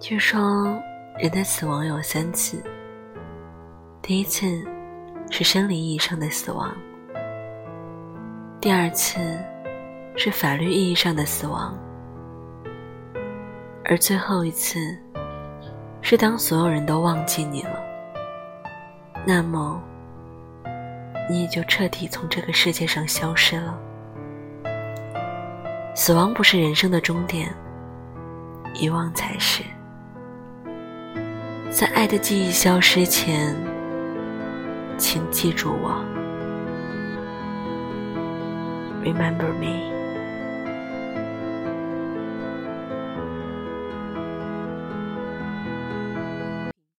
据说人的死亡有三次，第一次是生理意义上的死亡，第二次是法律意义上的死亡，而最后一次是当所有人都忘记你了，那么你也就彻底从这个世界上消失了。死亡不是人生的终点，遗忘才是。在爱的记忆消失前，请记住我。Remember me。